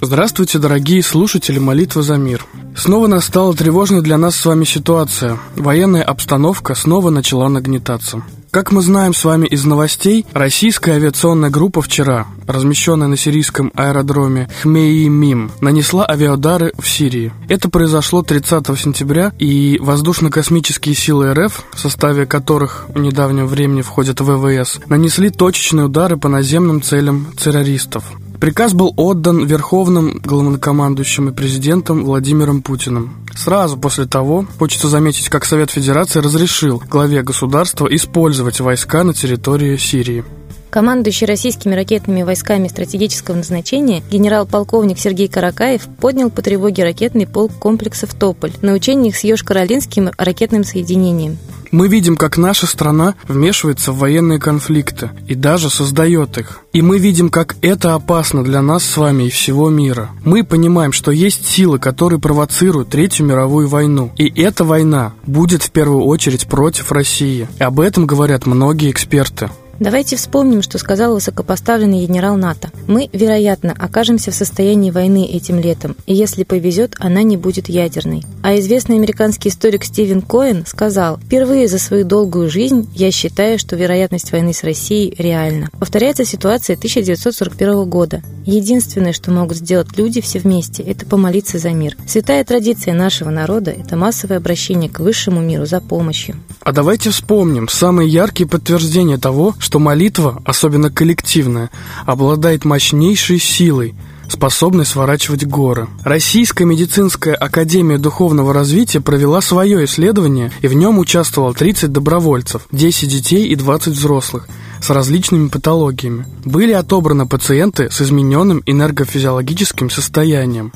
Здравствуйте, дорогие слушатели «Молитвы за мир». Снова настала тревожная для нас с вами ситуация. Военная обстановка снова начала нагнетаться. Как мы знаем с вами из новостей, российская авиационная группа вчера, размещенная на сирийском аэродроме Хмеймим, нанесла авиаудары в Сирии. Это произошло 30 сентября, и воздушно-космические силы РФ, в составе которых в недавнем времени входят ВВС, нанесли точечные удары по наземным целям террористов. Приказ был отдан Верховным главнокомандующим и президентом Владимиром Путиным. Сразу после того, хочется заметить, как Совет Федерации разрешил главе государства использовать войска на территории Сирии. Командующий российскими ракетными войсками стратегического назначения генерал-полковник Сергей Каракаев поднял по тревоге ракетный полк комплексов «Тополь» на учениях с Йошкар-Олинским ракетным соединением. Мы видим, как наша страна вмешивается в военные конфликты и даже создает их. И мы видим, как это опасно для нас с вами и всего мира. Мы понимаем, что есть силы, которые провоцируют Третью мировую войну. И эта война будет в первую очередь против России. И об этом говорят многие эксперты. Давайте вспомним, что сказал высокопоставленный генерал НАТО. Мы, вероятно, окажемся в состоянии войны этим летом, и если повезет, она не будет ядерной. А известный американский историк Стивен Коэн сказал, «Впервые за свою долгую жизнь я считаю, что вероятность войны с Россией реальна». Повторяется ситуация 1941 года. Единственное, что могут сделать люди все вместе, это помолиться за мир. Святая традиция нашего народа – это массовое обращение к высшему миру за помощью. А давайте вспомним самые яркие подтверждения того, что молитва, особенно коллективная, обладает мощнейшей силой, способной сворачивать горы. Российская медицинская академия духовного развития провела свое исследование, и в нем участвовало 30 добровольцев, 10 детей и 20 взрослых с различными патологиями. Были отобраны пациенты с измененным энергофизиологическим состоянием.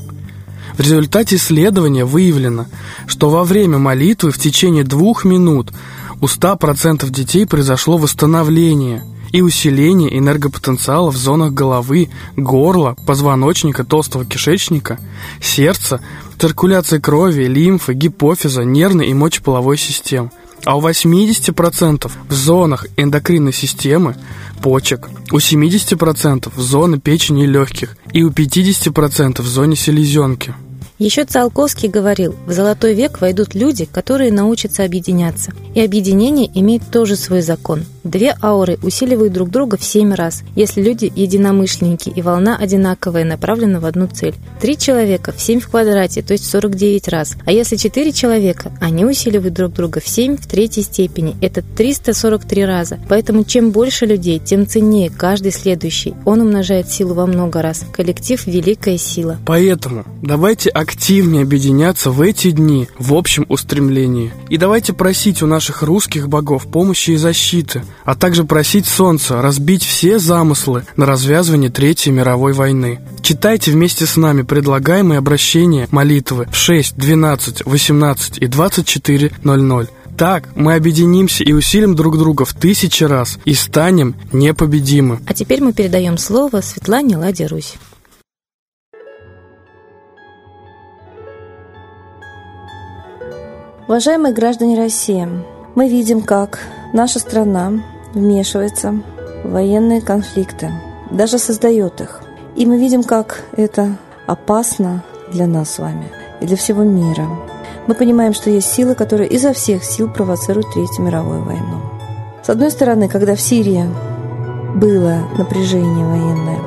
В результате исследования выявлено, что во время молитвы в течение двух минут у 100% детей произошло восстановление и усиление энергопотенциала в зонах головы, горла, позвоночника, толстого кишечника, сердца, циркуляции крови, лимфы, гипофиза, нервной и мочеполовой систем. А у 80% в зонах эндокринной системы, почек, у 70% в зоне печени и легких и у 50% в зоне селезенки. Еще Циолковский говорил, в золотой век войдут люди, которые научатся объединяться. И объединение имеет тоже свой закон. Две ауры усиливают друг друга в семь раз, если люди единомышленники и волна одинаковая направлена в одну цель. Три человека в семь в квадрате, то есть 49 раз. А если четыре человека, они усиливают друг друга в семь в третьей степени. Это 343 раза. Поэтому чем больше людей, тем ценнее каждый следующий. Он умножает силу во много раз. Коллектив – великая сила. Поэтому давайте активнее объединяться в эти дни в общем устремлении. И давайте просить у наших русских богов помощи и защиты, а также просить Солнца разбить все замыслы на развязывание Третьей мировой войны. Читайте вместе с нами предлагаемые обращения молитвы в 6, 12, 18 и 24.00. Так мы объединимся и усилим друг друга в тысячи раз и станем непобедимы. А теперь мы передаем слово Светлане Ладе Русь. Уважаемые граждане России, мы видим, как наша страна вмешивается в военные конфликты, даже создает их. И мы видим, как это опасно для нас с вами и для всего мира. Мы понимаем, что есть силы, которые изо всех сил провоцируют Третью мировую войну. С одной стороны, когда в Сирии было напряжение военное,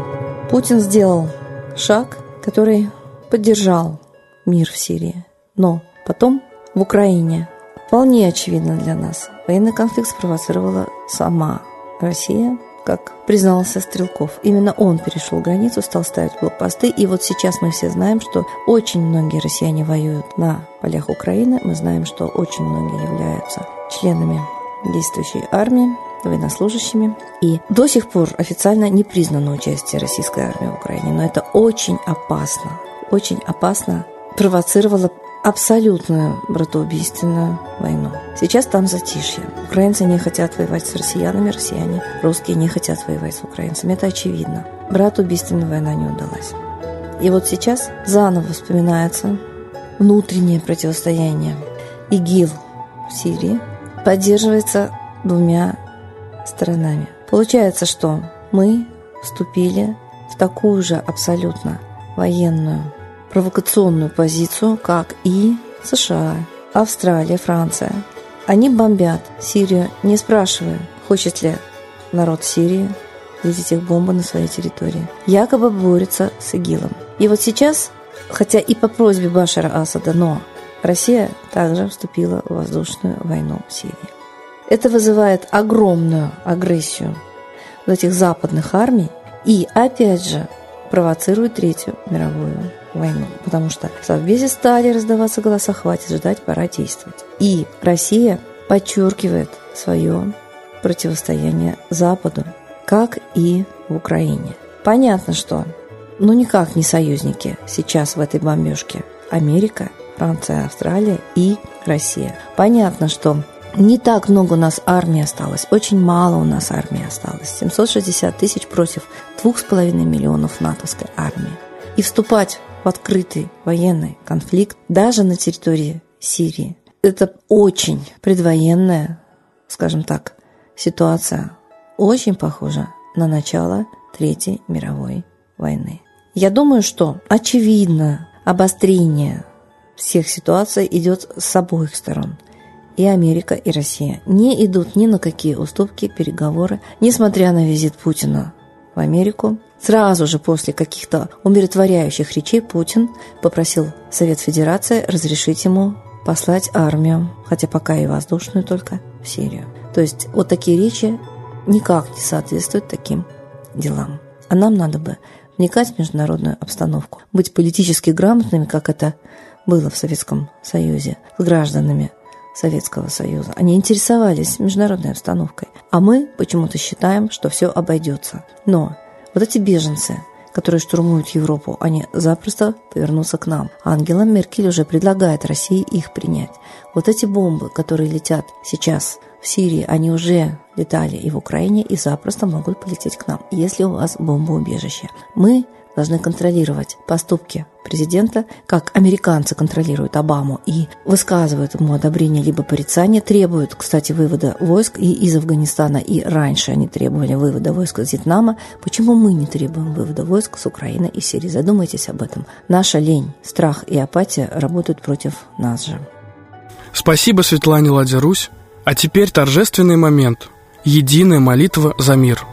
Путин сделал шаг, который поддержал мир в Сирии. Но потом в Украине вполне очевидно для нас. Военный конфликт спровоцировала сама Россия, как признался Стрелков. Именно он перешел границу, стал ставить блокпосты. И вот сейчас мы все знаем, что очень многие россияне воюют на полях Украины. Мы знаем, что очень многие являются членами действующей армии, военнослужащими. И до сих пор официально не признано участие российской армии в Украине. Но это очень опасно. Очень опасно провоцировало абсолютную братоубийственную войну. Сейчас там затишье. Украинцы не хотят воевать с россиянами, россияне, русские не хотят воевать с украинцами. Это очевидно. Братоубийственная война не удалась. И вот сейчас заново вспоминается внутреннее противостояние. ИГИЛ в Сирии поддерживается двумя сторонами. Получается, что мы вступили в такую же абсолютно военную провокационную позицию, как и США, Австралия, Франция. Они бомбят Сирию, не спрашивая, хочет ли народ Сирии видеть их бомбы на своей территории. Якобы борется с ИГИЛом. И вот сейчас, хотя и по просьбе Башара Асада, но Россия также вступила в воздушную войну в Сирии. Это вызывает огромную агрессию вот этих западных армий и, опять же, провоцирует Третью мировую войну. Потому что в Совбезе стали раздаваться голоса «хватит ждать, пора действовать». И Россия подчеркивает свое противостояние Западу, как и в Украине. Понятно, что ну никак не союзники сейчас в этой бомбежке. Америка, Франция, Австралия и Россия. Понятно, что не так много у нас армии осталось, очень мало у нас армии осталось. 760 тысяч против 2,5 миллионов натовской армии. И вступать в открытый военный конфликт даже на территории Сирии – это очень предвоенная, скажем так, ситуация, очень похожа на начало Третьей мировой войны. Я думаю, что очевидно обострение всех ситуаций идет с обоих сторон. И Америка, и Россия не идут ни на какие уступки, переговоры, несмотря на визит Путина в Америку. Сразу же после каких-то умиротворяющих речей Путин попросил Совет Федерации разрешить ему послать армию, хотя пока и воздушную только, в Сирию. То есть вот такие речи никак не соответствуют таким делам. А нам надо бы вникать в международную обстановку, быть политически грамотными, как это было в Советском Союзе, с гражданами Советского Союза. Они интересовались международной обстановкой. А мы почему-то считаем, что все обойдется. Но вот эти беженцы, которые штурмуют Европу, они запросто повернутся к нам. Ангела Меркель уже предлагает России их принять. Вот эти бомбы, которые летят сейчас в Сирии, они уже летали и в Украине, и запросто могут полететь к нам, если у вас бомбоубежище. Мы должны контролировать поступки президента, как американцы контролируют Обаму и высказывают ему одобрение либо порицание, требуют, кстати, вывода войск и из Афганистана, и раньше они требовали вывода войск из Вьетнама. Почему мы не требуем вывода войск с Украины и Сирии? Задумайтесь об этом. Наша лень, страх и апатия работают против нас же. Спасибо Светлане Ладе Русь. А теперь торжественный момент. Единая молитва за мир –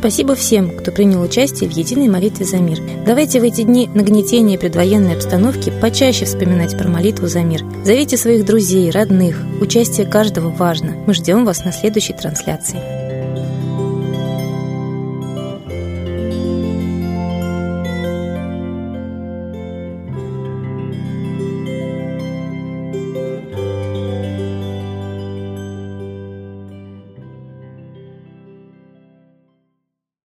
Спасибо всем, кто принял участие в единой молитве за мир. Давайте в эти дни нагнетения предвоенной обстановки почаще вспоминать про молитву за мир. Зовите своих друзей, родных. Участие каждого важно. Мы ждем вас на следующей трансляции.